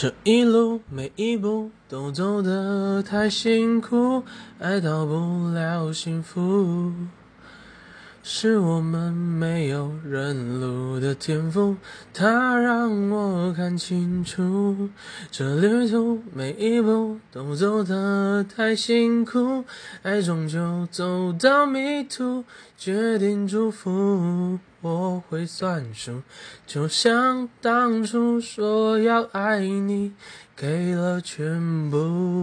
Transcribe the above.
这一路每一步都走得太辛苦，爱到不了幸福。是我们没有认路的天赋，它让我看清楚，这旅途每一步都走得太辛苦，爱终究走到迷途，决定祝福，会算数，就像当初说要爱你，给了全部。